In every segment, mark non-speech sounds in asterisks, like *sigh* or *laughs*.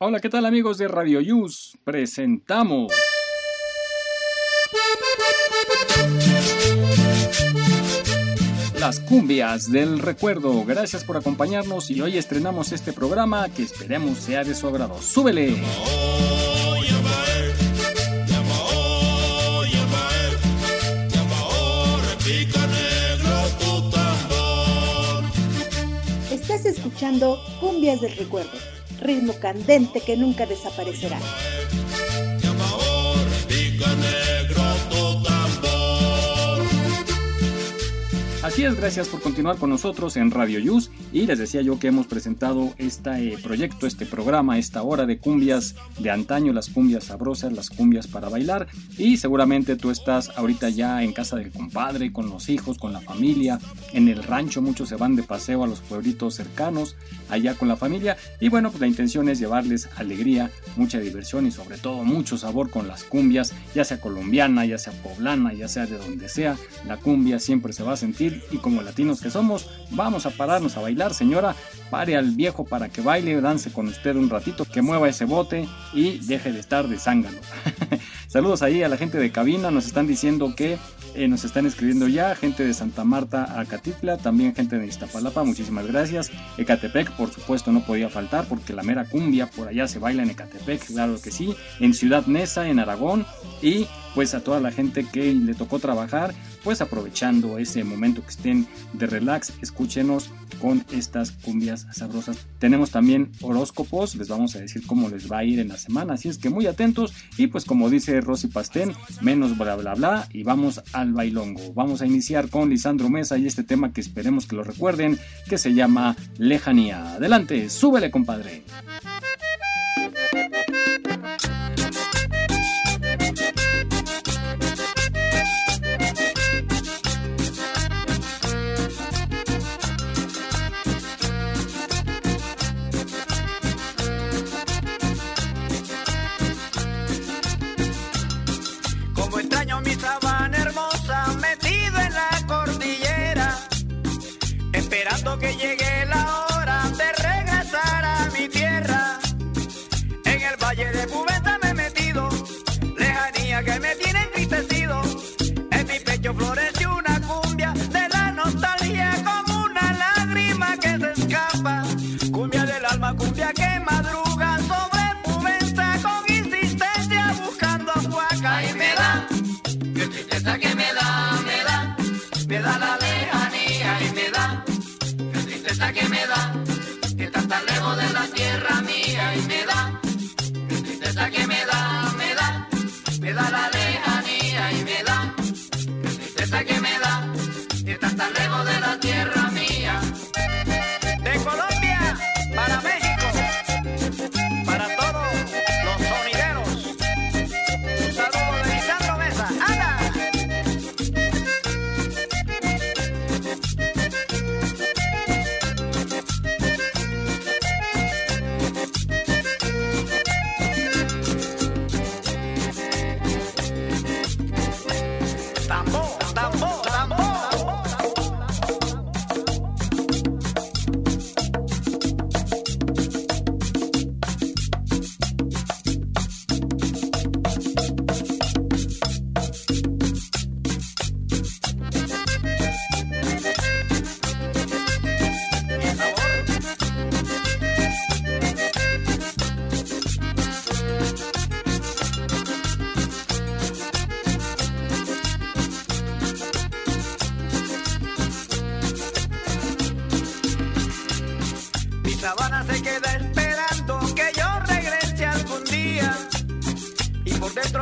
Hola, ¿qué tal amigos de Radio Yus? Presentamos... Las cumbias del recuerdo. Gracias por acompañarnos y hoy estrenamos este programa que esperemos sea de su agrado. ¡Súbele! Estás escuchando Cumbias del Recuerdo ritmo candente que nunca desaparecerá. Así es, gracias por continuar con nosotros en Radio Yus. Y les decía yo que hemos presentado este proyecto, este programa, esta hora de cumbias de antaño, las cumbias sabrosas, las cumbias para bailar. Y seguramente tú estás ahorita ya en casa del compadre, con los hijos, con la familia, en el rancho muchos se van de paseo a los pueblitos cercanos, allá con la familia. Y bueno, pues la intención es llevarles alegría, mucha diversión y sobre todo mucho sabor con las cumbias, ya sea colombiana, ya sea poblana, ya sea de donde sea, la cumbia siempre se va a sentir y como latinos que somos, vamos a pararnos a bailar, señora. Pare al viejo para que baile, dance con usted un ratito, que mueva ese bote y deje de estar de zángano. *laughs* Saludos ahí a la gente de cabina, nos están diciendo que eh, nos están escribiendo ya, gente de Santa Marta a Catitla, también gente de Iztapalapa, muchísimas gracias. Ecatepec, por supuesto, no podía faltar porque la mera cumbia por allá se baila en Ecatepec, claro que sí. En Ciudad Neza, en Aragón y pues a toda la gente que le tocó trabajar, pues aprovechando ese momento que estén de relax, escúchenos con estas cumbias sabrosas. Tenemos también horóscopos, les vamos a decir cómo les va a ir en la semana, así es que muy atentos y pues como dice Rosy Pastén, menos bla bla bla y vamos al bailongo. Vamos a iniciar con Lisandro Mesa y este tema que esperemos que lo recuerden, que se llama Lejanía. Adelante, súbele compadre.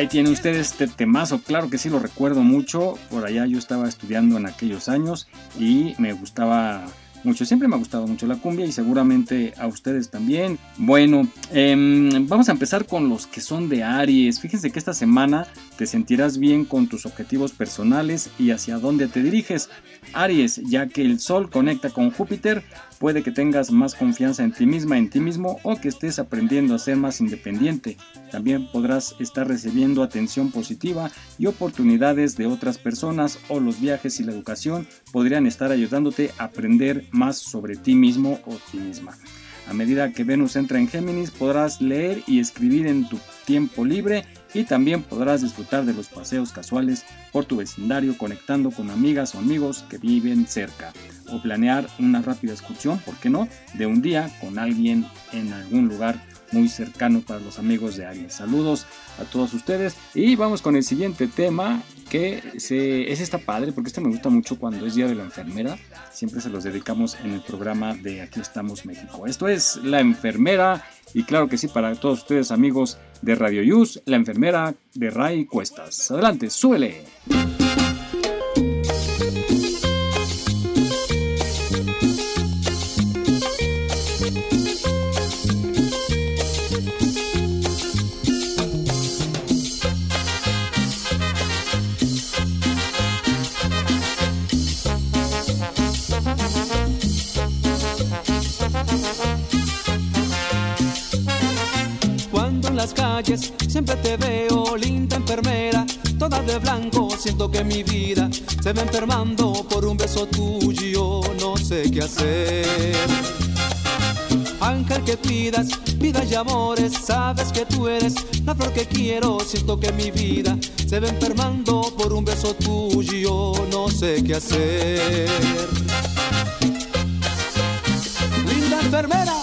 Ahí tiene usted este temazo, claro que sí lo recuerdo mucho. Por allá yo estaba estudiando en aquellos años y me gustaba mucho. Siempre me ha gustado mucho la cumbia y seguramente a ustedes también. Bueno, em, vamos a empezar con los que son de Aries. Fíjense que esta semana te sentirás bien con tus objetivos personales y hacia dónde te diriges. Aries, ya que el Sol conecta con Júpiter, puede que tengas más confianza en ti misma, en ti mismo o que estés aprendiendo a ser más independiente. También podrás estar recibiendo atención positiva y oportunidades de otras personas o los viajes y la educación podrían estar ayudándote a aprender más sobre ti mismo o ti misma. A medida que Venus entra en Géminis podrás leer y escribir en tu tiempo libre y también podrás disfrutar de los paseos casuales por tu vecindario conectando con amigas o amigos que viven cerca o planear una rápida excursión, ¿por qué no?, de un día con alguien en algún lugar muy cercano para los amigos de Aries. Saludos a todos ustedes y vamos con el siguiente tema que se, es esta padre porque este me gusta mucho cuando es Día de la Enfermera. Siempre se los dedicamos en el programa de Aquí estamos México. Esto es La Enfermera y claro que sí para todos ustedes amigos de Radio Yus, La Enfermera de Ray Cuestas. Adelante, súbele. De blanco, siento que mi vida se va enfermando por un beso tuyo, no sé qué hacer. Ángel que pidas, vida y amores, sabes que tú eres la flor que quiero, siento que mi vida se va enfermando por un beso tuyo, no sé qué hacer. Linda enfermera.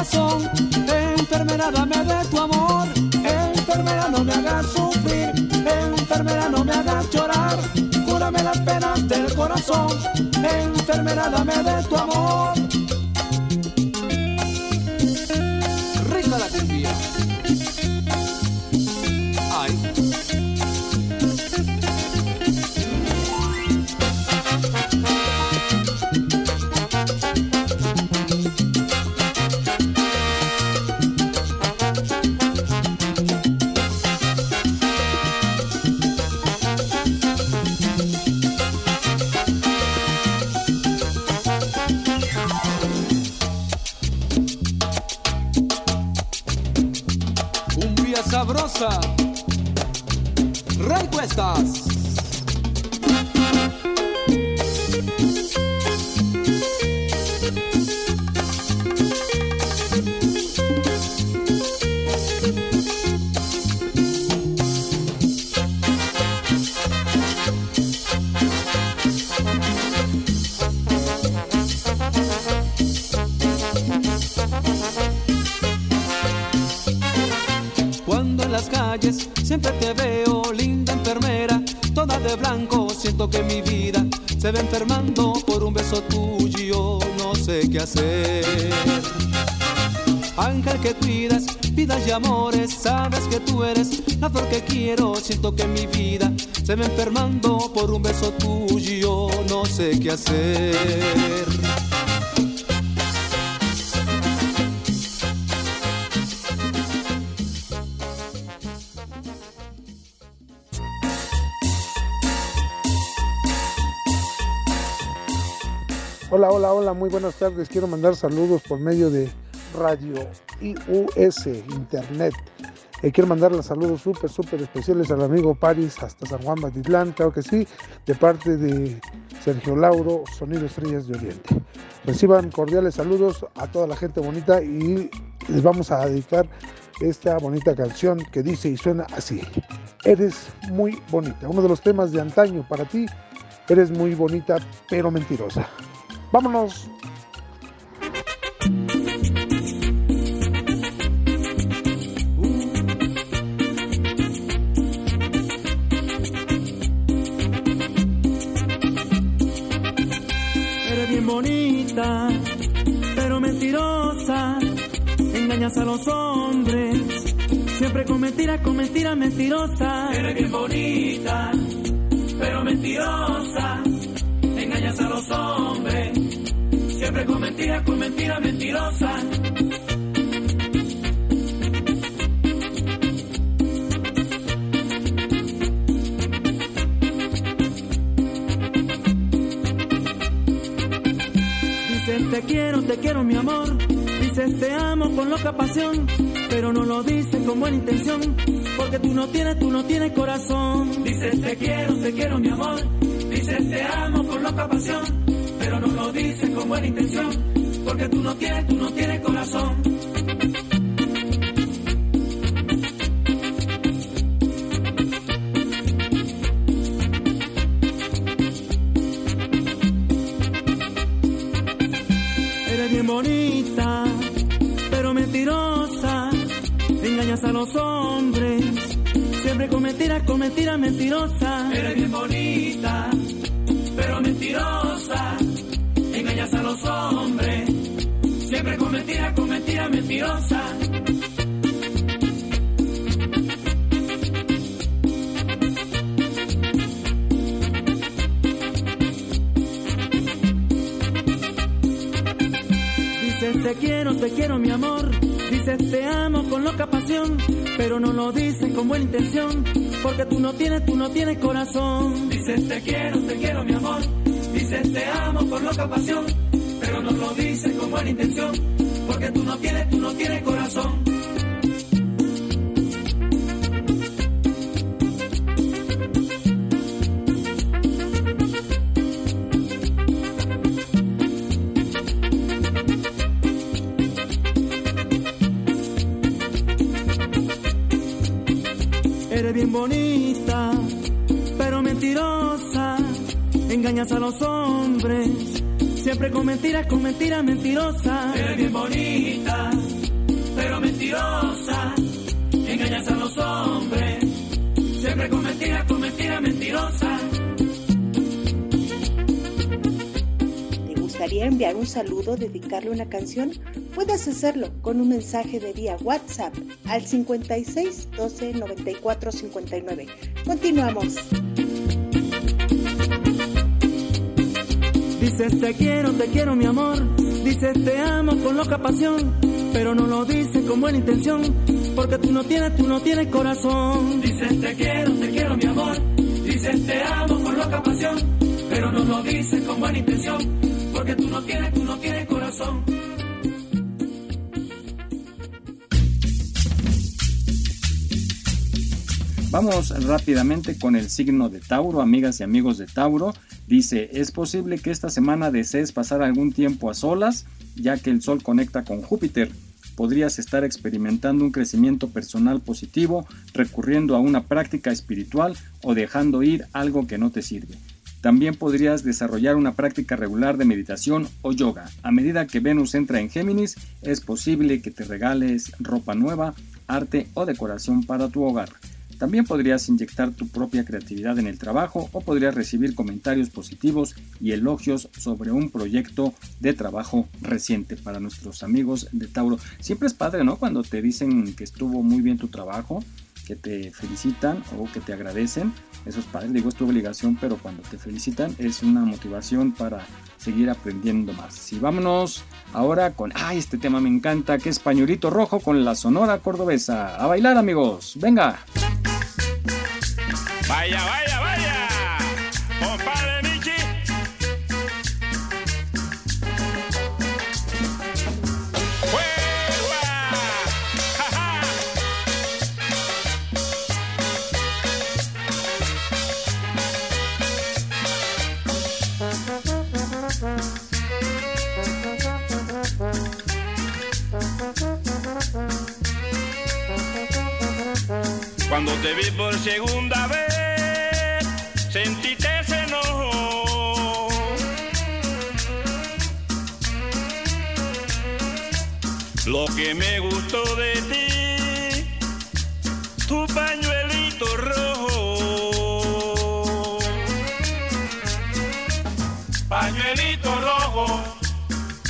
Corazón, enfermera dame de tu amor, enfermera no me hagas sufrir, enfermera no me hagas llorar, cúrame las penas del corazón, enfermera dame de tu amor. Hola, hola, hola, muy buenas tardes. Quiero mandar saludos por medio de Radio IUS, Internet. Eh, quiero mandar los saludos súper, súper especiales al amigo Paris hasta San Juan Batitlán, claro que sí, de parte de Sergio Lauro, Sonido Estrellas de Oriente. Reciban cordiales saludos a toda la gente bonita y les vamos a dedicar esta bonita canción que dice y suena así. Eres muy bonita. Uno de los temas de antaño para ti. Eres muy bonita pero mentirosa. Vámonos. Engañas a los hombres, siempre con mentiras, con mentiras mentirosas. Eres bien bonita, pero mentirosa, engañas a los hombres, siempre con mentiras, con mentiras mentirosas. te quiero, te quiero mi amor. Dices te amo con loca pasión, pero no lo dices con buena intención, porque tú no tienes, tú no tienes corazón. Dices te quiero, te quiero mi amor. Dices te amo con loca pasión, pero no lo dices con buena intención, porque tú no tienes, tú no tienes corazón. A los hombres, siempre con mentiras, con mentiras mentirosas. Eres bien bonita, pero mentirosa, engañas a los hombres, siempre con mentiras, con mentiras mentirosas. Dices te quiero, te quiero mi amor Dices te amo con loca pero no lo dices con buena intención, porque tú no tienes, tú no tienes corazón. Dices te quiero, te quiero mi amor, dices te amo con loca pasión, pero no lo dices con buena intención, porque tú no tienes, tú no tienes corazón. Bonita, pero mentirosa. Engañas a los hombres, siempre con mentiras, con mentiras mentirosas. Eres bien bonita, pero mentirosa. Engañas a los hombres, siempre con mentiras, con mentiras mentirosas. ¿Te gustaría enviar un saludo, dedicarle una canción? Puedes hacerlo con un mensaje de vía WhatsApp al 56 12 94 59. Continuamos. Dices te quiero, te quiero mi amor. Dices te amo con loca pasión. Pero no lo dices con buena intención. Porque tú no tienes, tú no tienes corazón. Dices te quiero, te quiero mi amor. Dices te amo con loca pasión. Pero no lo dices con buena intención. Porque tú no tienes, tú no tienes corazón. Vamos rápidamente con el signo de Tauro, amigas y amigos de Tauro. Dice, es posible que esta semana desees pasar algún tiempo a solas, ya que el Sol conecta con Júpiter. Podrías estar experimentando un crecimiento personal positivo, recurriendo a una práctica espiritual o dejando ir algo que no te sirve. También podrías desarrollar una práctica regular de meditación o yoga. A medida que Venus entra en Géminis, es posible que te regales ropa nueva, arte o decoración para tu hogar. También podrías inyectar tu propia creatividad en el trabajo o podrías recibir comentarios positivos y elogios sobre un proyecto de trabajo reciente para nuestros amigos de Tauro. Siempre es padre, ¿no? Cuando te dicen que estuvo muy bien tu trabajo, que te felicitan o que te agradecen. Eso es padre, digo, es tu obligación, pero cuando te felicitan es una motivación para seguir aprendiendo más. Y vámonos ahora con, ay, este tema me encanta, que es Pañuelito Rojo con la Sonora Cordobesa. A bailar amigos, venga. Vaya, vaya, te vi por segunda vez, sentiste ese enojo. Lo que me gustó de ti, tu pañuelito rojo. Pañuelito rojo,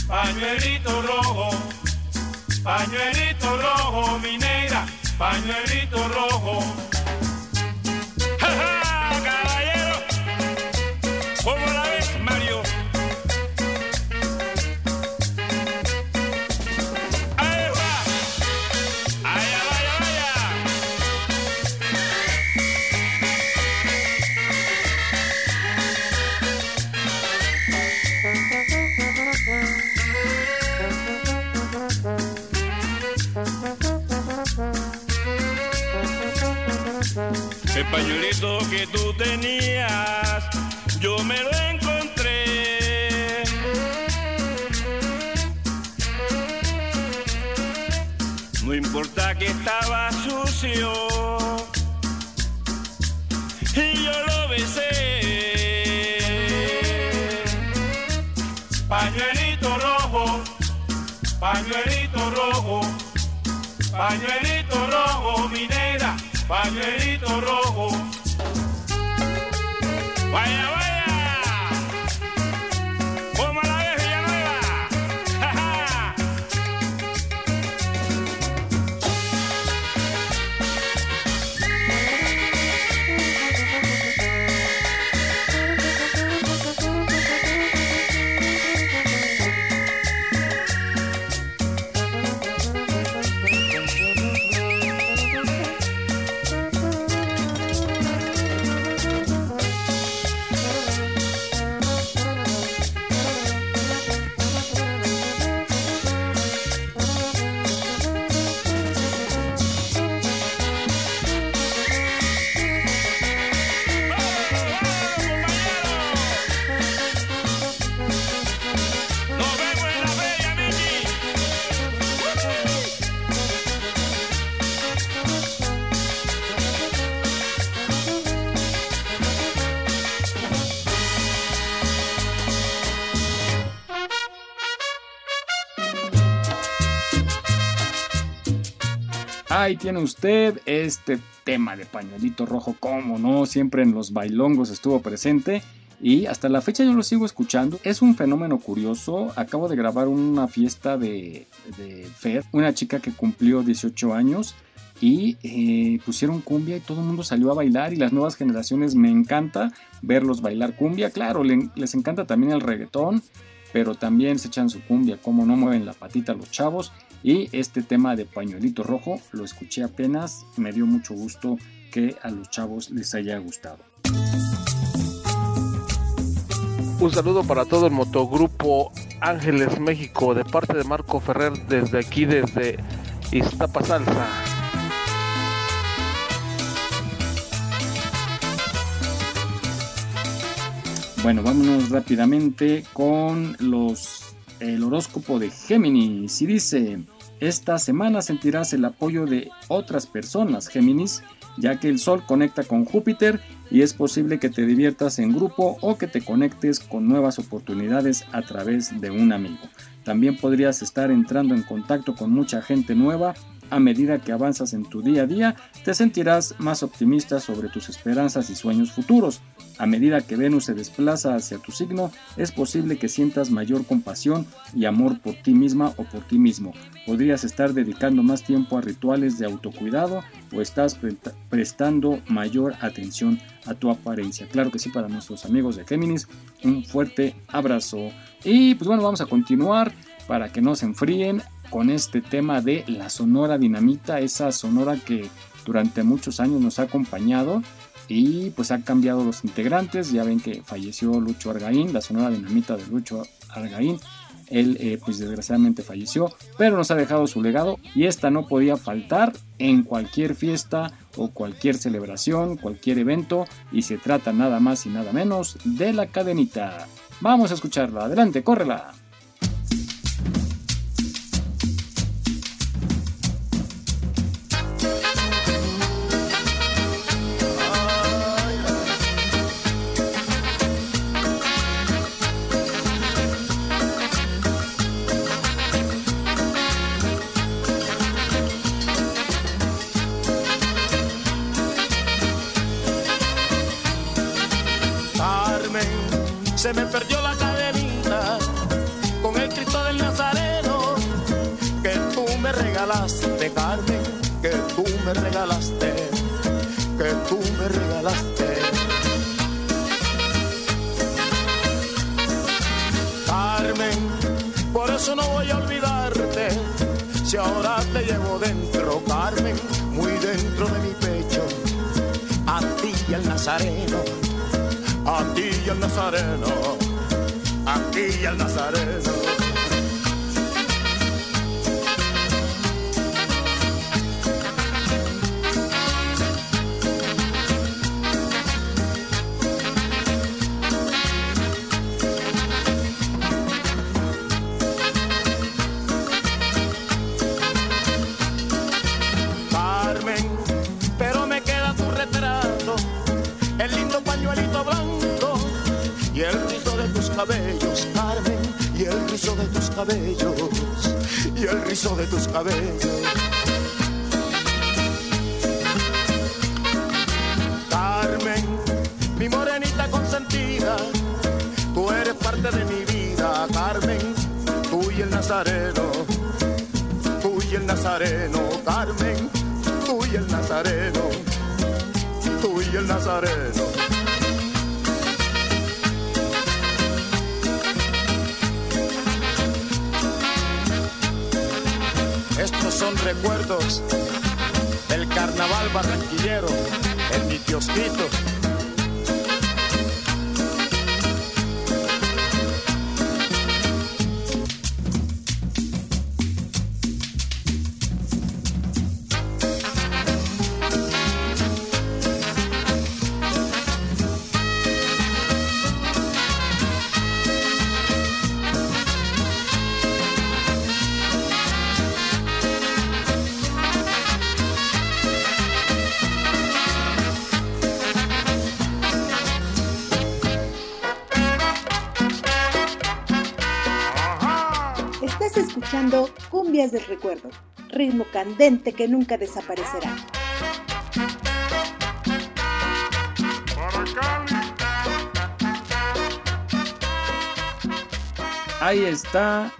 pañuelito rojo, pañuelito rojo, mi negra, pañuelito rojo. Pañuelito que tú tenías, yo me lo encontré. No importa que estaba sucio, y yo lo besé. Pañuelito rojo, pañuelito rojo, pañuelito rojo, mi negra, pañuelito Ahí tiene usted este tema de pañuelito rojo, como no, siempre en los bailongos estuvo presente y hasta la fecha yo lo sigo escuchando. Es un fenómeno curioso. Acabo de grabar una fiesta de, de Fer, una chica que cumplió 18 años y eh, pusieron cumbia y todo el mundo salió a bailar y las nuevas generaciones me encanta verlos bailar cumbia. Claro, le- les encanta también el reggaetón, pero también se echan su cumbia, como no mueven la patita los chavos. Y este tema de pañuelito rojo lo escuché apenas, me dio mucho gusto que a los chavos les haya gustado. Un saludo para todo el motogrupo Ángeles México de parte de Marco Ferrer desde aquí, desde Iztapa Salsa. Bueno, vámonos rápidamente con los el horóscopo de Géminis. Y dice, esta semana sentirás el apoyo de otras personas, Géminis, ya que el Sol conecta con Júpiter y es posible que te diviertas en grupo o que te conectes con nuevas oportunidades a través de un amigo. También podrías estar entrando en contacto con mucha gente nueva. A medida que avanzas en tu día a día, te sentirás más optimista sobre tus esperanzas y sueños futuros. A medida que Venus se desplaza hacia tu signo, es posible que sientas mayor compasión y amor por ti misma o por ti mismo. Podrías estar dedicando más tiempo a rituales de autocuidado o estás pre- prestando mayor atención a tu apariencia. Claro que sí, para nuestros amigos de Géminis, un fuerte abrazo. Y pues bueno, vamos a continuar para que no se enfríen con este tema de la Sonora Dinamita, esa sonora que durante muchos años nos ha acompañado y pues ha cambiado los integrantes. Ya ven que falleció Lucho Argaín, la Sonora Dinamita de Lucho Argaín. Él eh, pues desgraciadamente falleció, pero nos ha dejado su legado y esta no podía faltar en cualquier fiesta o cualquier celebración, cualquier evento y se trata nada más y nada menos de la cadenita. Vamos a escucharla, adelante, córrela. Que tú me regalaste. Carmen, por eso no voy a olvidarte, si ahora te llevo dentro, Carmen, muy dentro de mi pecho, a ti y al Nazareno, a ti y al Nazareno, a ti y al Nazareno. Rizo de tus cabellos. Son recuerdos del carnaval barranquillero en mi kiosquito del recuerdo, ritmo candente que nunca desaparecerá. Ahí está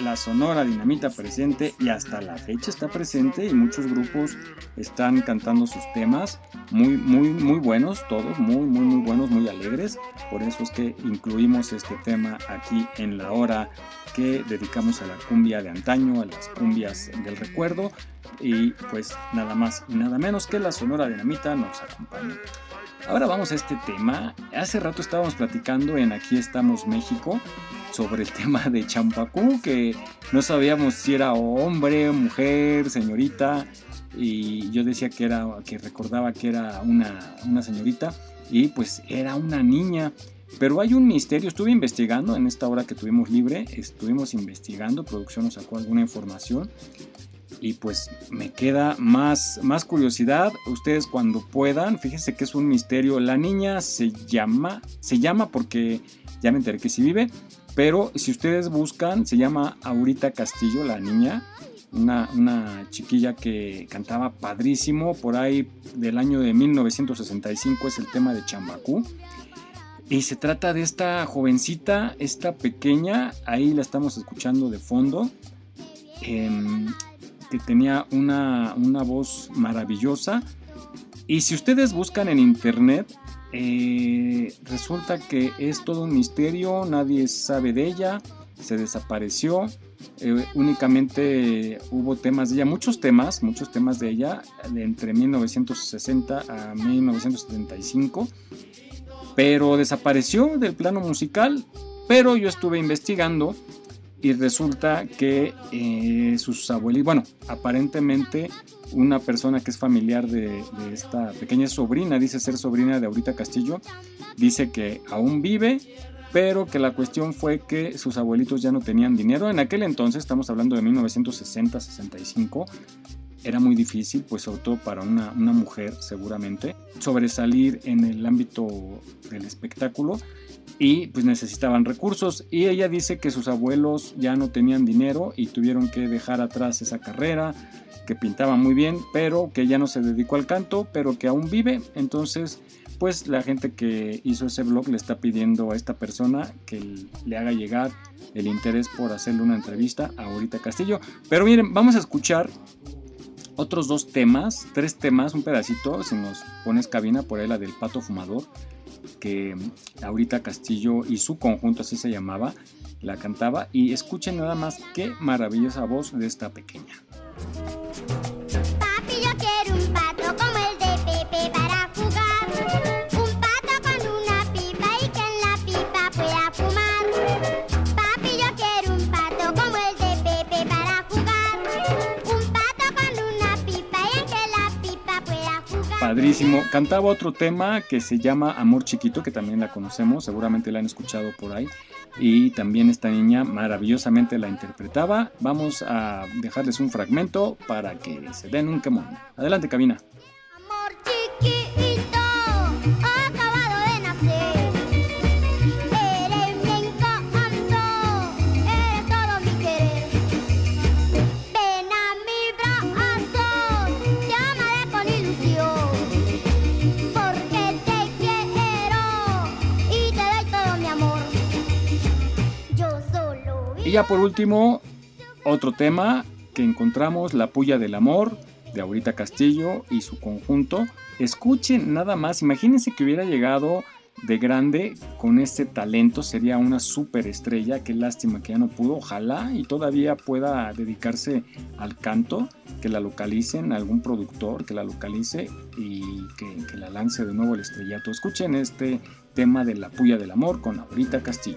la Sonora Dinamita presente y hasta la fecha está presente y muchos grupos están cantando sus temas muy muy muy buenos todos muy muy muy buenos muy alegres por eso es que incluimos este tema aquí en la hora que dedicamos a la cumbia de antaño a las cumbias del recuerdo y pues nada más y nada menos que la Sonora Dinamita nos acompaña Ahora vamos a este tema. Hace rato estábamos platicando en Aquí estamos México sobre el *laughs* tema de Champacú, que no sabíamos si era hombre, mujer, señorita, y yo decía que era, que recordaba que era una, una señorita, y pues era una niña. Pero hay un misterio, estuve investigando en esta hora que tuvimos libre, estuvimos investigando, producción nos sacó alguna información y pues me queda más, más curiosidad. Ustedes cuando puedan, fíjense que es un misterio. La niña se llama, se llama porque ya me enteré que sí vive, pero si ustedes buscan, se llama Aurita Castillo, la niña. Una, una, chiquilla que cantaba padrísimo, por ahí del año de 1965 es el tema de Chambacú. Y se trata de esta jovencita, esta pequeña, ahí la estamos escuchando de fondo. Em, que tenía una, voz maravillosa. Y si ustedes buscan en internet, eh, resulta que es todo un misterio, nadie sabe de ella, se desapareció. Eh, únicamente hubo temas de ella, muchos temas, muchos temas de ella, entre 1960 a 1975, pero desapareció del plano musical. Pero yo estuve investigando y resulta que eh, sus abuelitos, bueno, aparentemente una persona que es familiar de, esta pequeña sobrina, dice ser sobrina de Aurita Castillo, dice que aún vive, pero que la cuestión fue que sus abuelitos ya no tenían dinero. En aquel entonces, estamos hablando de 1960-65, era muy difícil, pues sobre todo para una, una mujer seguramente, sobresalir en el ámbito del espectáculo y pues necesitaban recursos y ella dice que sus abuelos ya no tenían dinero y tuvieron que dejar atrás esa carrera que pintaba muy bien pero que ya no se dedicó al canto pero que aún vive entonces pues la gente que hizo ese blog le está pidiendo a esta persona que le haga llegar el interés por hacerle una entrevista a Ahorita Castillo. Pero miren, vamos a escuchar otros dos temas, tres temas, un pedacito, si nos pones cabina por ahí la del pato fumador, que ahorita Castillo y su conjunto así se llamaba, la cantaba y escuchen nada más qué maravillosa voz de esta pequeña. Papi, yo quiero un pato Padrísimo. Cantaba otro tema que se llama Amor Chiquito, que también la conocemos, seguramente la han escuchado por ahí. Y también esta niña maravillosamente la interpretaba. Vamos a dejarles un fragmento para que se den un quemón. Adelante, cabina. Y ya por último, otro tema que encontramos, La Puya del Amor, de Aurita Castillo y su conjunto. Escuchen nada más, imagínense que hubiera llegado de grande con este talento, sería una superestrella, qué lástima que ya no pudo, ojalá y todavía pueda dedicarse al canto, que la localicen, algún productor que la localice y que, la lance de nuevo el estrellato. Escuchen este tema de La Puya del Amor con Aurita Castillo.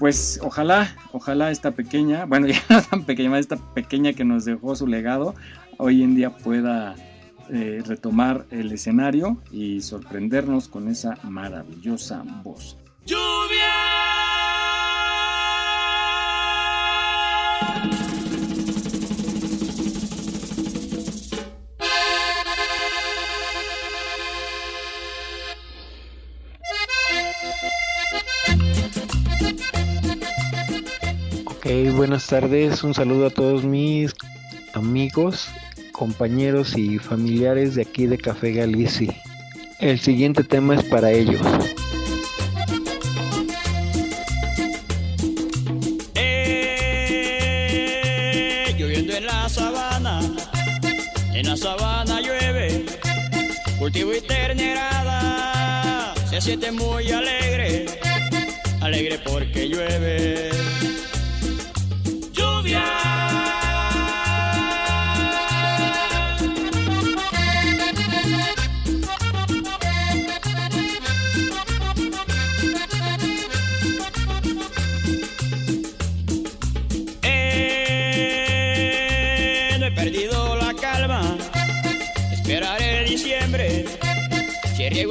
Pues ojalá, ojalá esta pequeña, bueno, *laughs* ya no tan pequeña, esta pequeña que nos dejó su legado, hoy en día pueda eh, retomar el escenario y sorprendernos con esa maravillosa voz. Ok, buenas tardes. Un saludo a todos mis amigos, compañeros y familiares de aquí de Café Galicia. El siguiente tema es para ellos. Eh, lloviendo en la sabana, en la sabana llueve, cultivo y ternerada, se siente muy alegre, alegre porque llueve.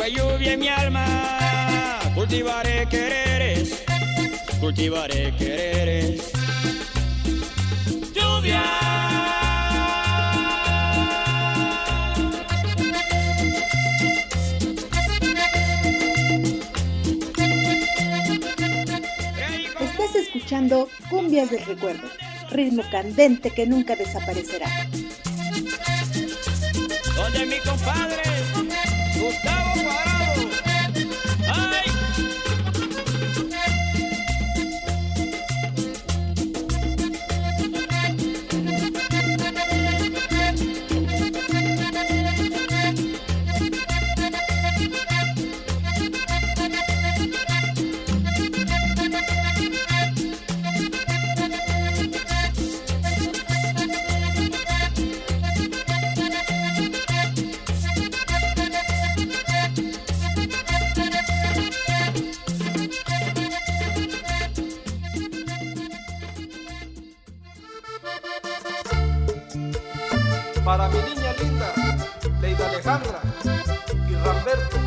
Lluvia en mi alma, cultivaré quereres, cultivaré quereres. Cumbias del Recuerdo, ritmo candente que nunca desaparecerá. mi compadre Gustavo. Para mi niña linda, Leida Alejandra y Ramberto,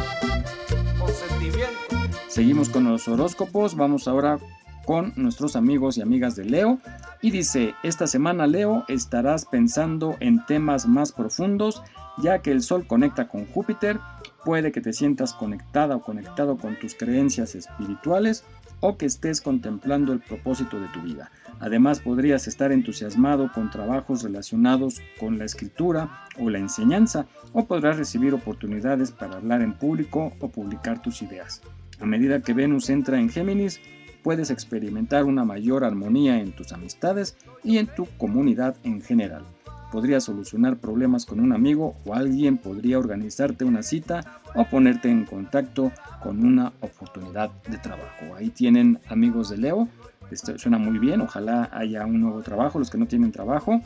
con sentimiento. Seguimos con los horóscopos, vamos ahora con nuestros amigos y amigas de Leo. Y dice, esta semana Leo estarás pensando en temas más profundos, ya que el Sol conecta con Júpiter, puede que te sientas conectada o conectado con tus creencias espirituales o que estés contemplando el propósito de tu vida. Además podrías estar entusiasmado con trabajos relacionados con la escritura o la enseñanza o podrás recibir oportunidades para hablar en público o publicar tus ideas. A medida que Venus entra en Géminis, puedes experimentar una mayor armonía en tus amistades y en tu comunidad en general. Podrías solucionar problemas con un amigo o alguien podría organizarte una cita o ponerte en contacto con una oportunidad de trabajo. Ahí tienen amigos de Leo. Esto suena muy bien. Ojalá haya un nuevo trabajo. Los que no tienen trabajo,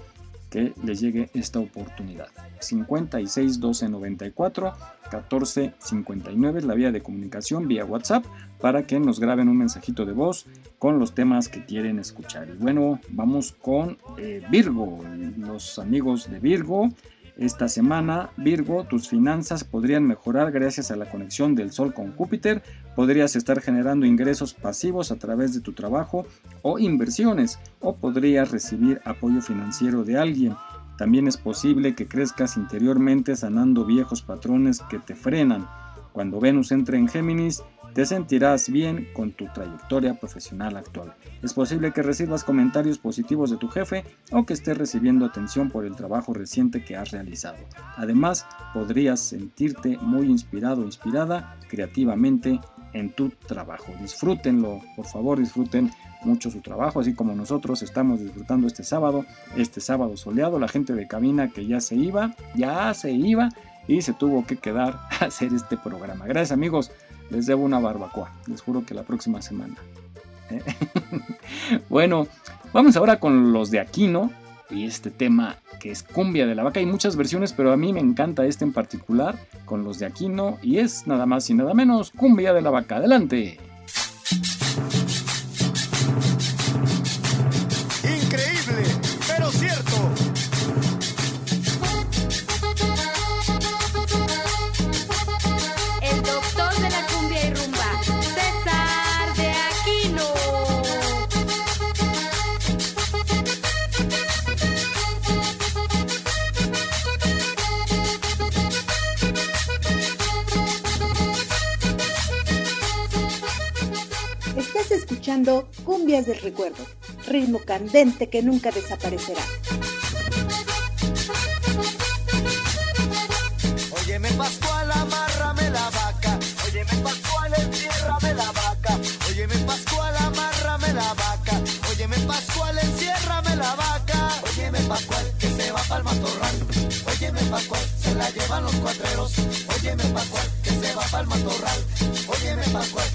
que les llegue esta oportunidad. 56 12 94 14 59 es la vía de comunicación vía WhatsApp para que nos graben un mensajito de voz con los temas que quieren escuchar. Y bueno, vamos con eh, Virgo, los amigos de Virgo. Esta semana, Virgo, tus finanzas podrían mejorar gracias a la conexión del Sol con Júpiter. Podrías estar generando ingresos pasivos a través de tu trabajo o inversiones, o podrías recibir apoyo financiero de alguien. También es posible que crezcas interiormente sanando viejos patrones que te frenan. Cuando Venus entre en Géminis, te sentirás bien con tu trayectoria profesional actual. Es posible que recibas comentarios positivos de tu jefe o que estés recibiendo atención por el trabajo reciente que has realizado. Además, podrías sentirte muy inspirado o inspirada creativamente en tu trabajo. Disfrútenlo, por favor, disfruten mucho su trabajo, así como nosotros estamos disfrutando este sábado, este sábado soleado, la gente de cabina que ya se iba, ya se iba y se tuvo que quedar a hacer este programa. Gracias amigos les debo una barbacoa. Les juro que la próxima semana. ¿eh? *laughs* bueno, vamos ahora con los de Aquino y este tema que es cumbia de la vaca. Hay muchas versiones, pero a mí me encanta este en particular con los de Aquino y es nada más y nada menos cumbia de la vaca. Adelante. Cumbias del Recuerdo, ritmo candente que nunca desaparecerá. Óyeme Pascual, amárrame la vaca. Óyeme Pascual, enciérrame la vaca. Óyeme Pascual, amárrame la vaca. Óyeme Pascual, enciérrame la vaca. Óyeme Pascual, que se va pa'l matorral. Óyeme Pascual, se la llevan los cuatreros. Óyeme Pascual, que se va pa'l matorral. Óyeme Pascual,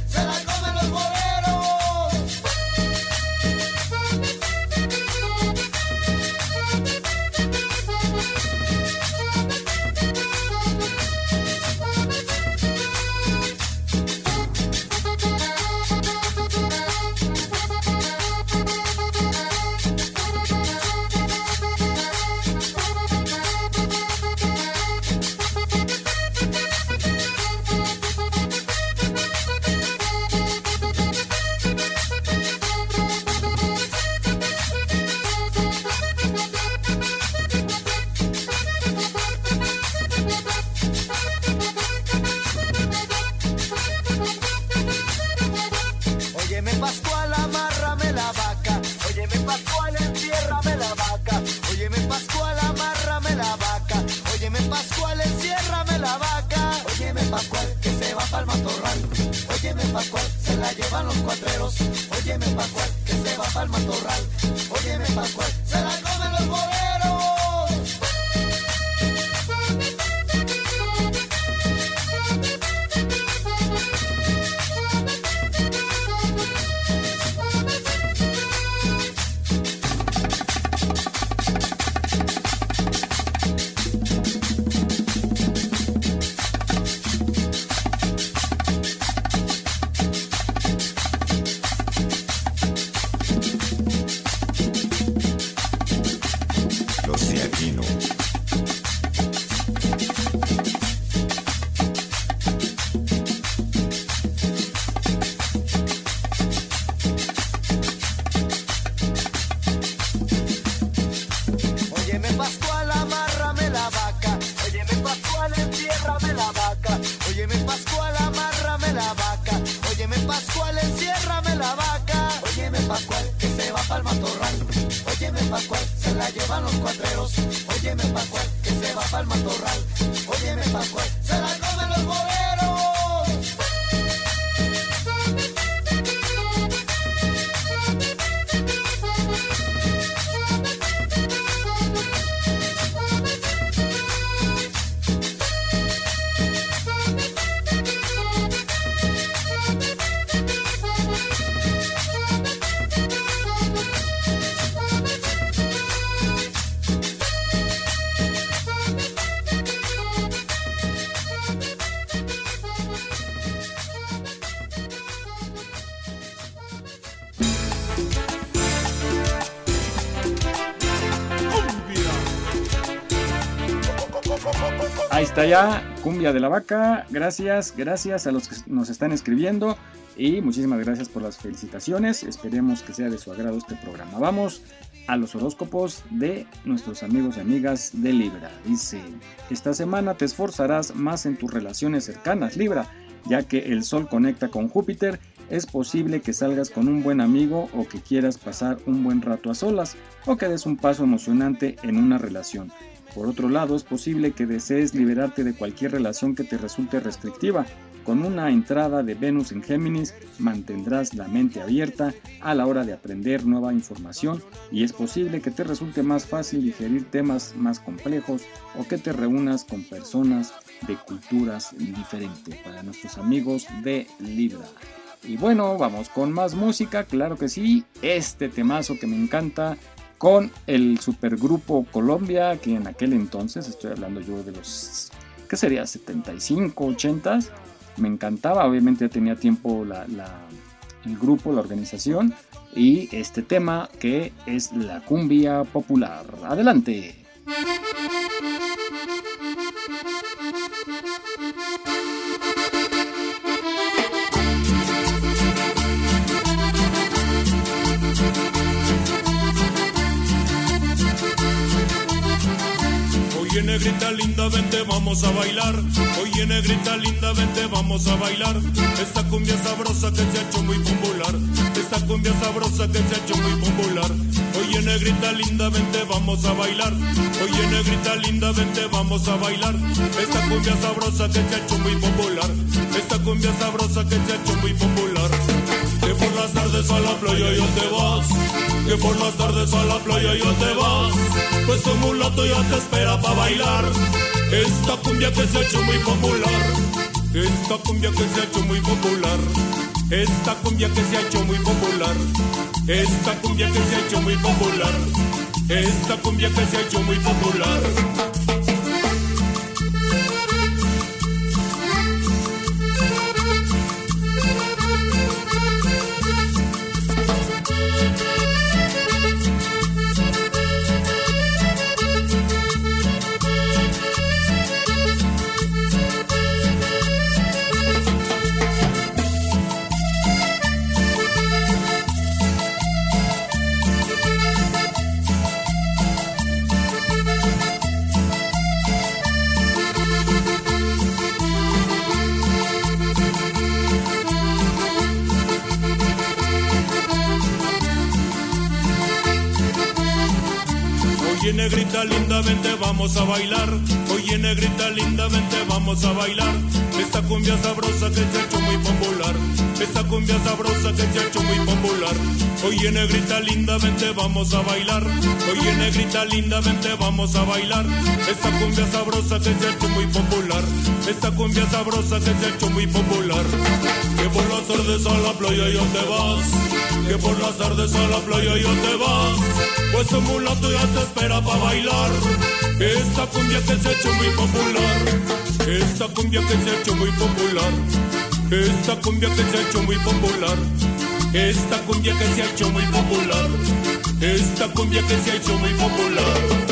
Ahí está ya, Cumbia de la Vaca. Gracias, gracias a los que nos están escribiendo y muchísimas gracias por las felicitaciones. Esperemos que sea de su agrado este programa. Vamos a los horóscopos de nuestros amigos y amigas de Libra. Dice, esta semana te esforzarás más en tus relaciones cercanas, Libra, ya que el Sol conecta con Júpiter. Es posible que salgas con un buen amigo o que quieras pasar un buen rato a solas o que des un paso emocionante en una relación. Por otro lado, es posible que desees liberarte de cualquier relación que te resulte restrictiva. Con una entrada de Venus en Géminis mantendrás la mente abierta a la hora de aprender nueva información y es posible que te resulte más fácil digerir temas más complejos o que te reúnas con personas de culturas diferentes para nuestros amigos de Libra. Y bueno, vamos con más música, claro que sí, este temazo que me encanta con el supergrupo Colombia, que en aquel entonces, estoy hablando yo de los, ¿qué sería? 75, 80, me encantaba, obviamente tenía tiempo la- el grupo, la organización, y este tema que es la cumbia popular. Adelante. Oye negrita linda, vente, vamos a bailar. Oye negrita linda, vente, vamos a bailar. Esta cumbia sabrosa que se ha hecho muy popular. Esta cumbia sabrosa que se ha hecho muy popular. Oye negrita linda, vente, vamos a bailar. Oye negrita linda, vente, vamos a bailar. Esta cumbia sabrosa que se ha hecho muy popular. Esta cumbia sabrosa que se ha hecho muy popular. Las tardes a la playa yo te vas. Que por las tardes a la playa yo te vas. Pues tu mulato ya te espera para bailar. Esta cumbia que se ha hecho muy popular. Esta cumbia que se ha hecho muy popular. Esta cumbia que se ha hecho muy popular. Esta cumbia que se ha hecho muy popular. Esta cumbia que se ha hecho muy popular. Vamos a bailar. Oye negrita linda, vente, vamos a bailar. Esta cumbia sabrosa que se ha hecho muy popular. Esta cumbia sabrosa que se ha hecho muy popular. Oye negrita linda, vente, vamos a bailar. Oye negrita linda, vente, vamos a bailar. Esta cumbia sabrosa que se ha hecho muy popular. Esta cumbia sabrosa que se ha hecho muy popular. Que por las tardes a la playa yo te vas. Que por las tardes a la playa yo te vas. Pues tu mulato ya te espera para bailar. Esta cumbia que se ha hecho muy popular. Esta cumbia que se ha hecho muy popular. Esta cumbia que se ha hecho muy popular. Esta cumbia que se ha hecho muy popular. Esta cumbia que se ha hecho muy popular.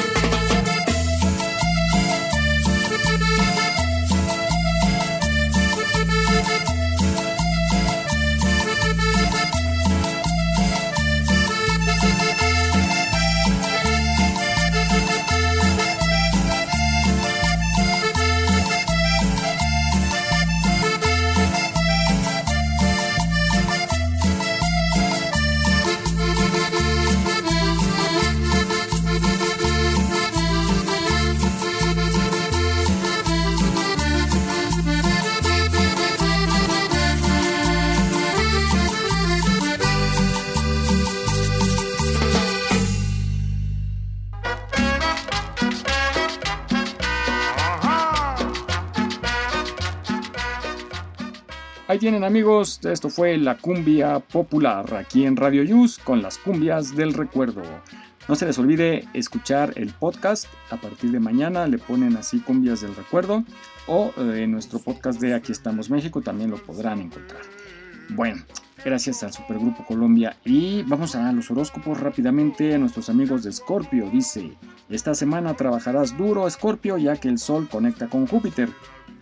Tienen amigos, esto fue la cumbia popular aquí en Radio Yus con las cumbias del recuerdo. No se les olvide escuchar el podcast. A partir de mañana le ponen así cumbias del recuerdo o eh, en nuestro podcast de Aquí estamos México también lo podrán encontrar. Bueno, gracias al Supergrupo Colombia y vamos a los horóscopos rápidamente nuestros amigos de Scorpio. Dice, esta semana trabajarás duro Scorpio ya que el Sol conecta con Júpiter.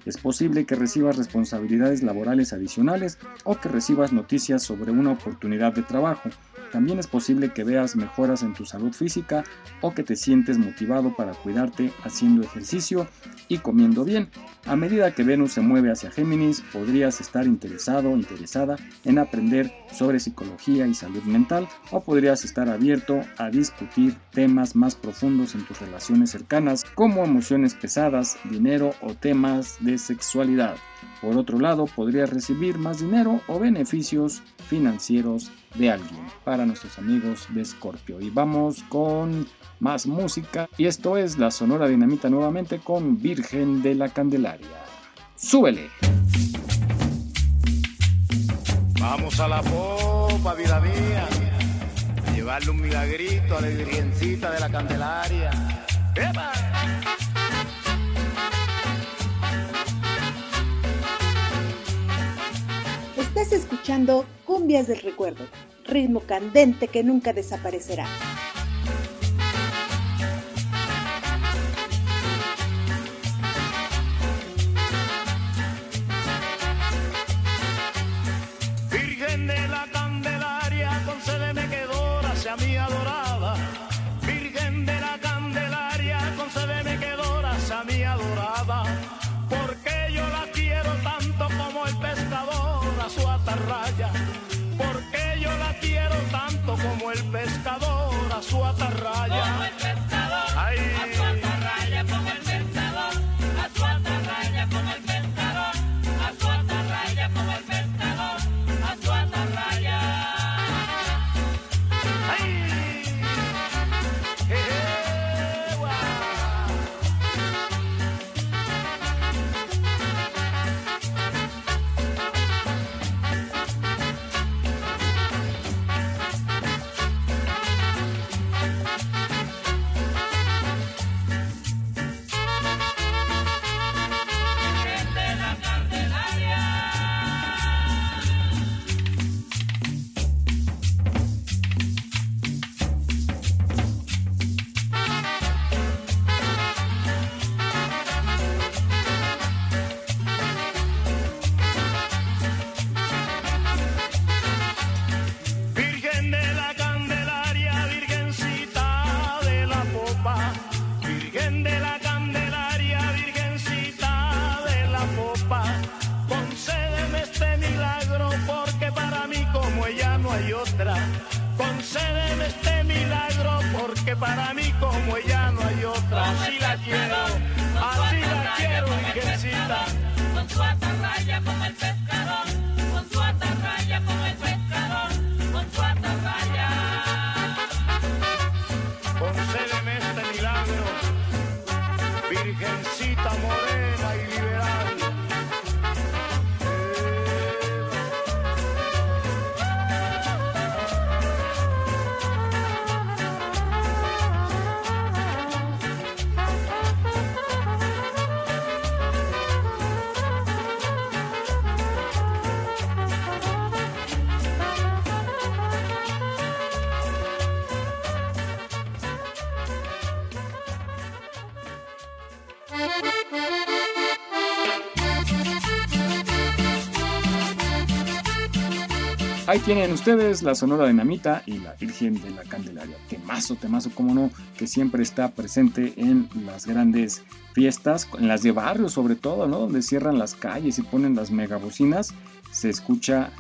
Es posible que recibas responsabilidades laborales adicionales o que recibas noticias sobre una oportunidad de trabajo. También es posible que veas mejoras en tu salud física o que te sientes motivado para cuidarte haciendo ejercicio y comiendo bien. A medida que Venus se mueve hacia Géminis, podrías estar interesado o interesada en aprender sobre psicología y salud mental o podrías estar abierto a discutir temas más profundos en tus relaciones cercanas como emociones pesadas, dinero o temas de sexualidad. Por otro lado, podrías recibir más dinero o beneficios financieros de alguien para nuestros amigos de Scorpio. Y vamos con más música. Y esto es la Sonora Dinamita nuevamente con Virgen de la Candelaria. ¡Súbele! Vamos a la popa, vida mía. A llevarle un milagrito a la virgencita de la Candelaria. ¡Epa! Estás escuchando Cumbias del Recuerdo, ritmo candente que nunca desaparecerá. Atarraya, como Tienen ustedes la Sonora Dinamita y la Virgen de la Candelaria. Temazo, temazo, como no, que siempre está presente en las grandes fiestas, en las de barrio sobre todo, ¿no? Donde cierran las calles y ponen las megabocinas, se escucha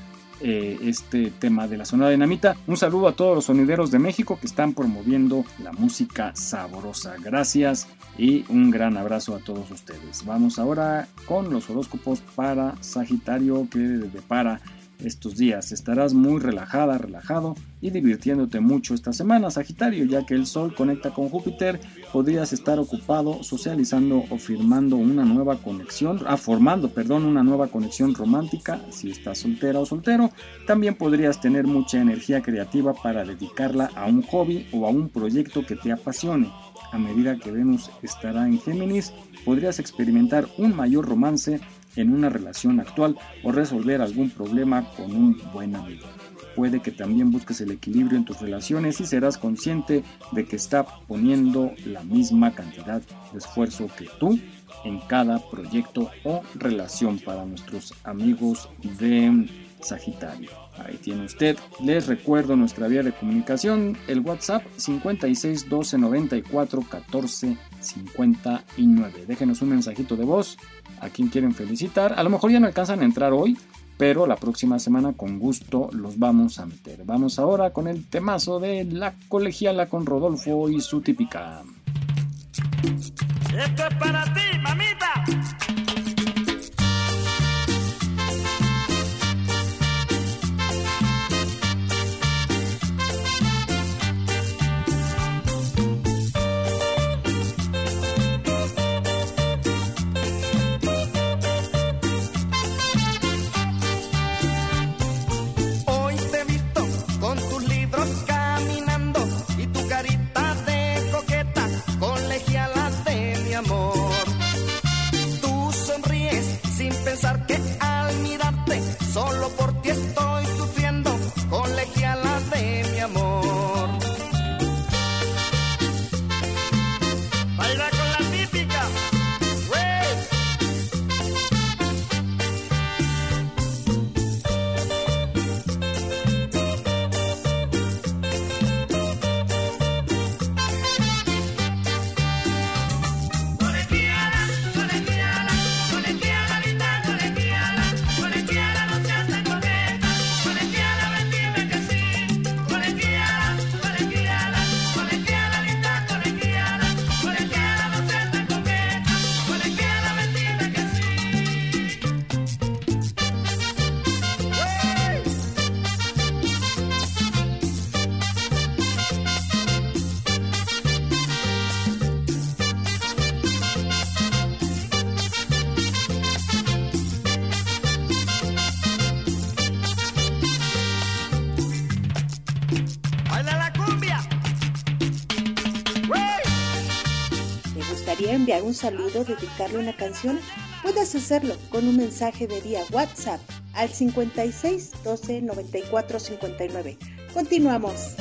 eh, este tema de la Sonora Dinamita. Un saludo a todos los sonideros de México que están promoviendo la música sabrosa. Gracias y un gran abrazo a todos ustedes. Vamos ahora con los horóscopos para Sagitario que depara estos días. Estarás muy relajada, relajado y divirtiéndote mucho esta semana, Sagitario, ya que el Sol conecta con Júpiter, podrías estar ocupado socializando o firmando una nueva conexión, ah, formando, perdón, una nueva conexión romántica si estás soltera o soltero. También podrías tener mucha energía creativa para dedicarla a un hobby o a un proyecto que te apasione. A medida que Venus estará en Géminis, podrías experimentar un mayor romance en una relación actual o resolver algún problema con un buen amigo. Puede que también busques el equilibrio en tus relaciones y serás consciente de que está poniendo la misma cantidad de esfuerzo que tú en cada proyecto o relación para nuestros amigos de Sagitario. Ahí tiene usted. Les recuerdo nuestra vía de comunicación, el WhatsApp 56 12 94 14 59. Déjenos un mensajito de voz a quien quieren felicitar. A lo mejor ya no alcanzan a entrar hoy, pero la próxima semana con gusto los vamos a meter. Vamos ahora con el temazo de la colegiala con Rodolfo y su típica. Esto es para ti, mamita. Enviar un saludo, dedicarle una canción? Puedes hacerlo con un mensaje de vía WhatsApp al 56 12 94 59. Continuamos.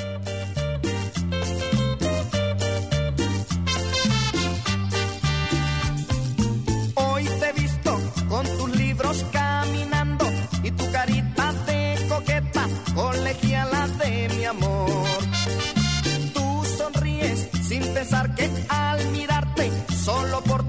Hoy te he visto con tus libros caminando y tu carita de coqueta, colegiala de mi amor. Tú sonríes sin pensar que al mirarte solo por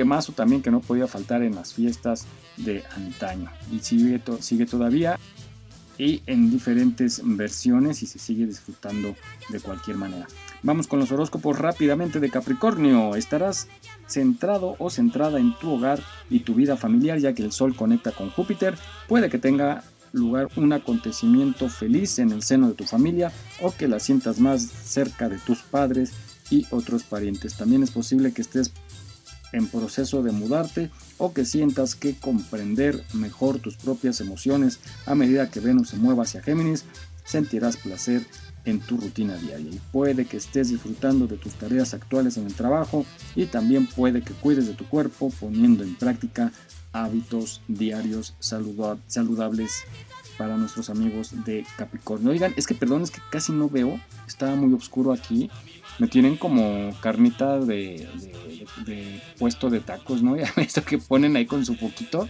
temazo también que no podía faltar en las fiestas de antaño. Y sigue, to- sigue todavía y en diferentes versiones y se sigue disfrutando de cualquier manera. Vamos con los horóscopos rápidamente de Capricornio. Estarás centrado o centrada en tu hogar y tu vida familiar ya que el Sol conecta con Júpiter. Puede que tenga lugar un acontecimiento feliz en el seno de tu familia o que la sientas más cerca de tus padres y otros parientes. También es posible que estés en proceso de mudarte o que sientas que comprender mejor tus propias emociones a medida que Venus se mueva hacia Géminis, sentirás placer en tu rutina diaria y puede que estés disfrutando de tus tareas actuales en el trabajo y también puede que cuides de tu cuerpo poniendo en práctica hábitos diarios saluda- saludables para nuestros amigos de Capricornio. Oigan, es que perdón, es que casi no veo, está muy oscuro aquí. Me tienen como carnita de, puesto de tacos, ¿no? *laughs* Ya esto que ponen ahí con su poquito.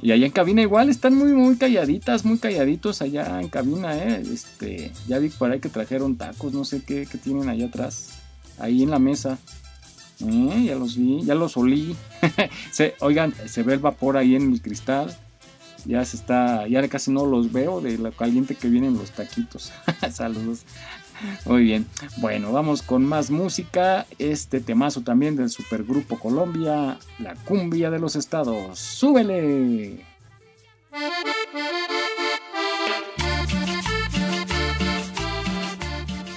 Y allá en cabina igual están muy muy calladitas, muy calladitos allá en cabina, ¿eh? Este, ya vi por ahí que trajeron tacos, no sé qué, tienen allá atrás, ahí en la mesa. Eh, ya los vi, ya los olí. *laughs* oigan, se ve el vapor ahí en el cristal. Ya se está, ya casi no los veo de lo caliente que vienen los taquitos. *laughs* Saludos. *laughs* Muy bien. Bueno, vamos con más música. Este temazo también del supergrupo Colombia, la cumbia de los estados. ¡Súbele!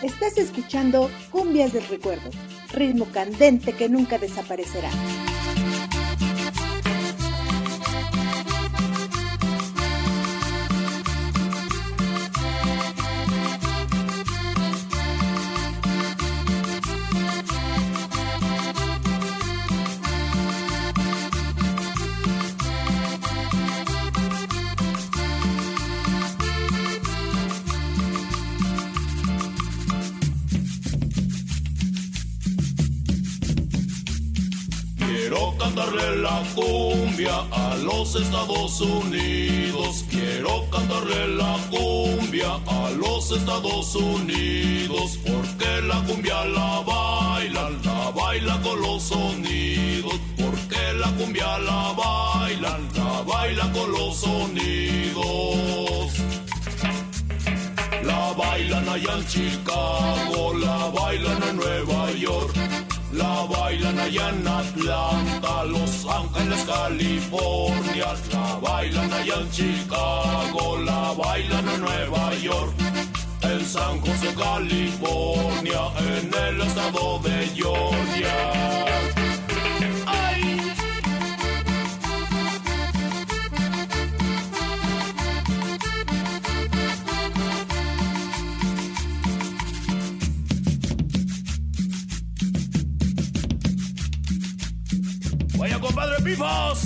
Estás escuchando Cumbias del Recuerdo, ritmo candente que nunca desaparecerá. Los Estados Unidos. Quiero cantarle la cumbia a los Estados Unidos. Porque la cumbia la bailan, la bailan con los sonidos. Porque la cumbia la bailan, la bailan con los sonidos. La bailan allá en Chicago, la bailan en Nueva York, la bailan allá en Atlanta, Los Ángeles, California, la bailan allá en Chicago, la bailan en Nueva York, en San José, California, en el estado de Georgia. Pifos.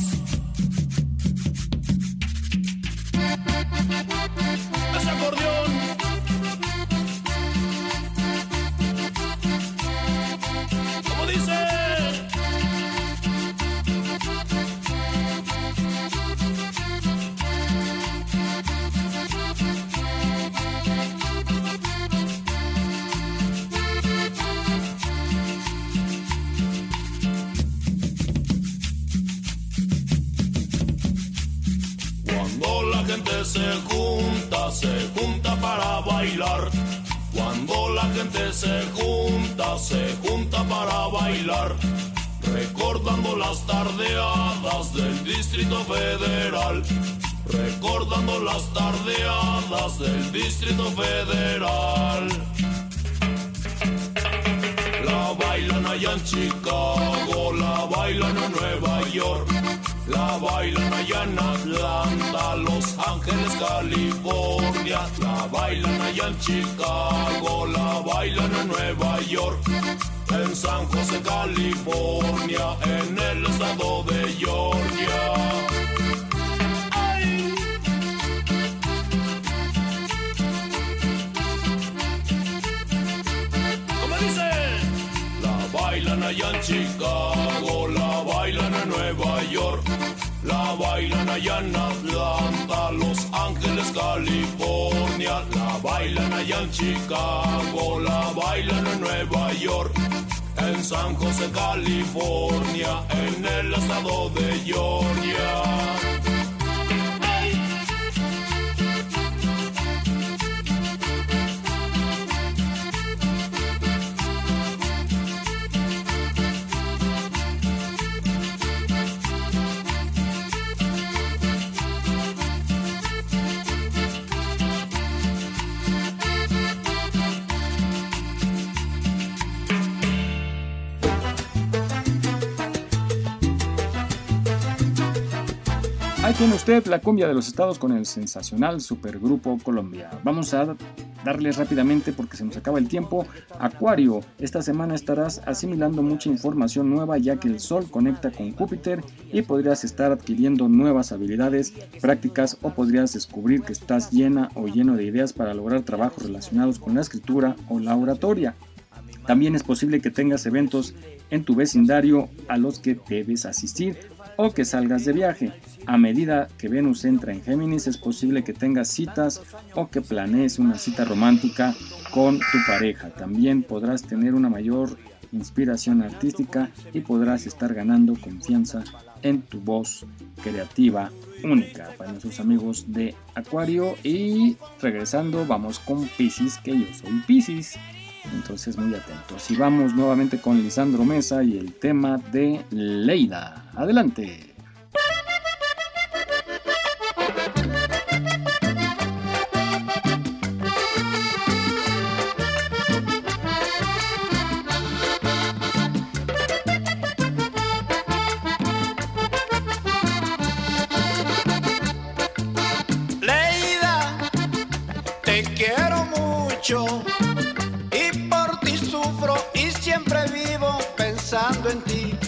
Ese acordeón. ¿Cómo dice? Gente se junta, se junta para bailar. Cuando la gente se junta, se junta para bailar. Recordando las tardeadas del Distrito Federal. Recordando las tardeadas del Distrito Federal. La bailan allá en Chicago, la bailan en Nueva York, la bailan allá en Atlanta, Los Ángeles, California, la bailan allá en Chicago, la bailan en Nueva York, en San José, California, en el estado de Georgia. Bailan allá en Chicago, la bailan en Nueva York, la bailan allá en Atlanta, Los Ángeles, California, la bailan allá en Chicago, la bailan en Nueva York, en San José, California, en el estado de Georgia. Ahí tiene usted la cumbia de los estados con el sensacional Supergrupo Colombia. Vamos a darles rápidamente porque se nos acaba el tiempo. Acuario, esta semana estarás asimilando mucha información nueva ya que el Sol conecta con Júpiter y podrías estar adquiriendo nuevas habilidades prácticas o podrías descubrir que estás llena o lleno de ideas para lograr trabajos relacionados con la escritura o la oratoria. También es posible que tengas eventos en tu vecindario a los que debes asistir o que salgas de viaje. A medida que Venus entra en Géminis es posible que tengas citas o que planees una cita romántica con tu pareja. También podrás tener una mayor inspiración artística y podrás estar ganando confianza en tu voz creativa única para nuestros amigos de Acuario y regresando vamos con Pisces que yo soy Pisces entonces muy atentos. Y vamos nuevamente con Lisandro Mesa y el tema de Leida. Adelante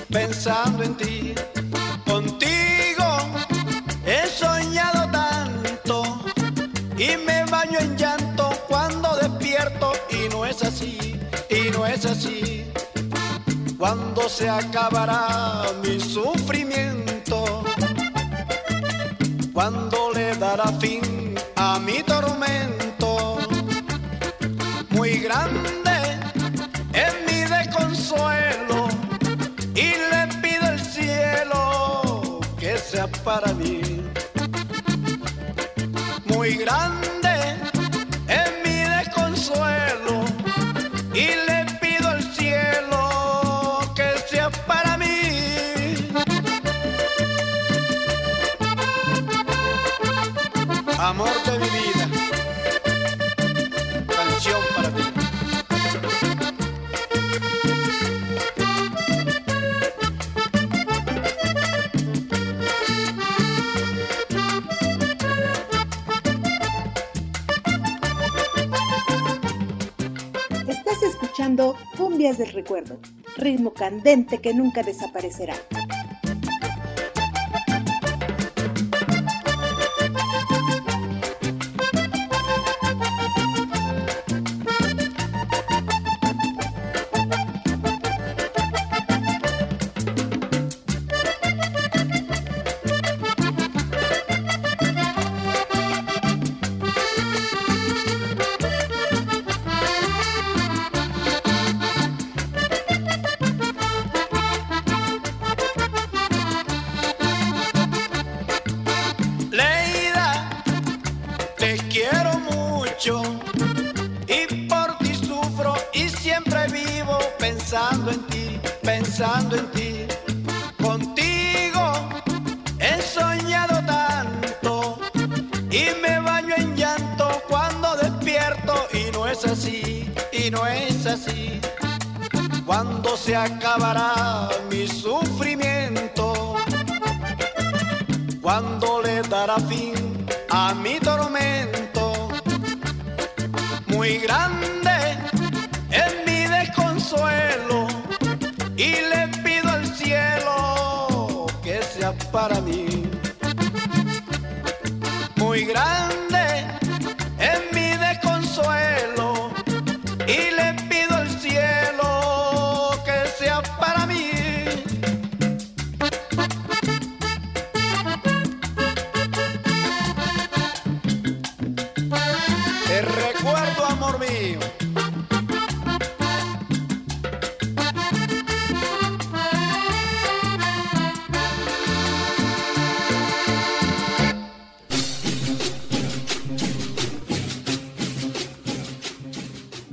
pensando en ti. Contigo he soñado tanto y me baño en llanto cuando despierto y no es así, y no es así. Cuando se acabará mi sufrimiento cuando le dará fin a mi tormento. Muy grande es mi desconsuelo para mí. Muy grande es mi desconsuelo y le pido al cielo que sea para mí. Amor de mi Ritmo candente que nunca desaparecerá.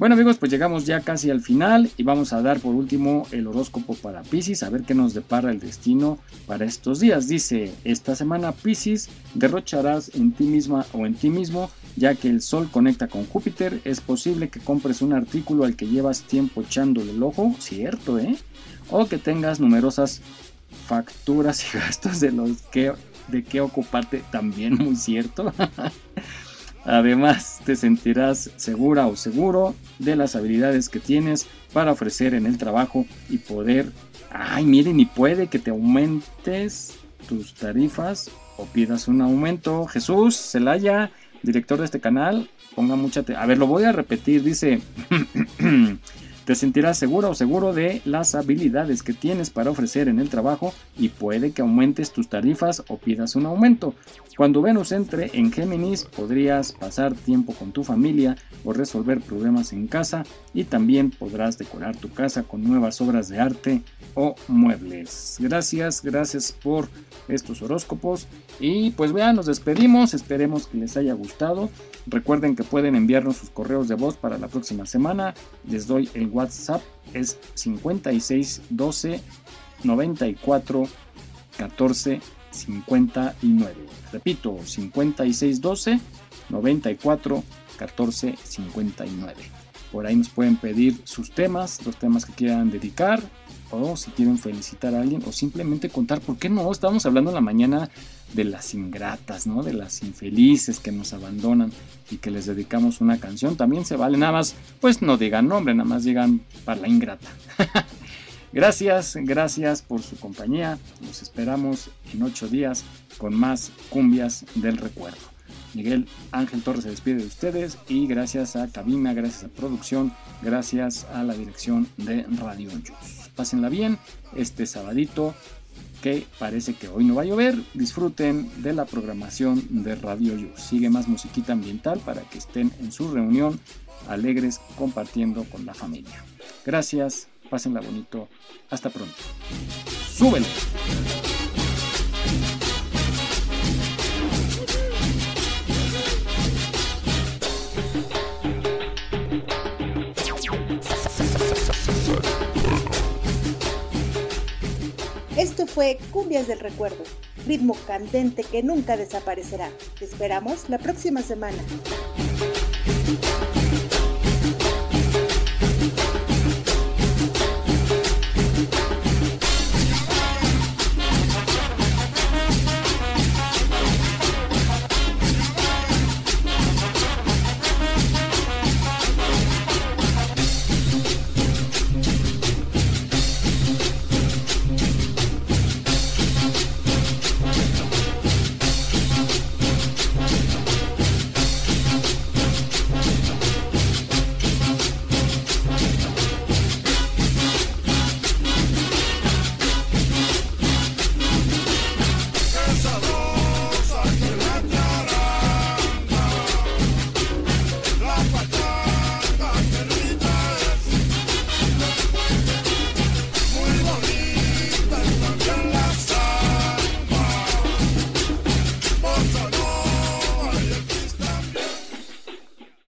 Bueno amigos, pues llegamos ya casi al final y vamos a dar por último el horóscopo para Pisces, a ver qué nos depara el destino para estos días. Dice, esta semana Pisces derrocharás en ti misma o en ti mismo, ya que el Sol conecta con Júpiter, es posible que compres un artículo al que llevas tiempo echándole el ojo, cierto, ¿eh? O que tengas numerosas facturas y *laughs* gastos de los que de qué ocuparte, también muy cierto. *laughs* Además, te sentirás segura o seguro de las habilidades que tienes para ofrecer en el trabajo y poder, ay, miren, y puede que te aumentes tus tarifas o pidas un aumento. Jesús Celaya, director de este canal, ponga mucha... te- A ver, lo voy a repetir, dice... *clears throat* Te sentirás segura o seguro de las habilidades que tienes para ofrecer en el trabajo y puede que aumentes tus tarifas o pidas un aumento. Cuando Venus entre en Géminis podrías pasar tiempo con tu familia o resolver problemas en casa y también podrás decorar tu casa con nuevas obras de arte o muebles. Gracias, gracias por estos horóscopos y pues vean, nos despedimos, esperemos que les haya gustado. Recuerden que pueden enviarnos sus correos de voz para la próxima semana. Les doy el WhatsApp, es 56 12 94 14 59. Repito, 56 12 94 14 59. Por ahí nos pueden pedir sus temas, los temas que quieran dedicar, o si quieren felicitar a alguien, o simplemente contar por qué no. Estábamos hablando en la mañana de las ingratas, ¿no? De las infelices que nos abandonan y que les dedicamos una canción. También se vale, nada más, pues no digan nombre, nada más digan para la ingrata. *laughs* gracias, gracias por su compañía. Los esperamos en ocho días con más cumbias del recuerdo. Miguel Ángel Torres se despide de ustedes y gracias a Cabina, gracias a producción, gracias a la dirección de Radio Yus. Pásenla bien este sabadito que parece que hoy no va a llover. Disfruten de la programación de Radio Yus. Sigue más musiquita ambiental para que estén en su reunión alegres compartiendo con la familia. Gracias, pásenla bonito. Hasta pronto. Súbelo. Esto fue Cumbias del Recuerdo, ritmo candente que nunca desaparecerá. Te esperamos la próxima semana.